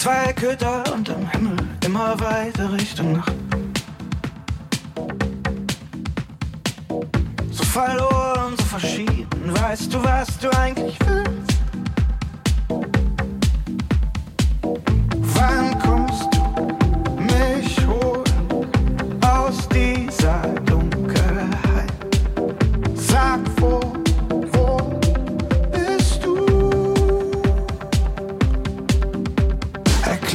zwei Köder und am Himmel immer weiter Richtung Nacht. So verloren, so verschieden, weißt du, was du eigentlich willst?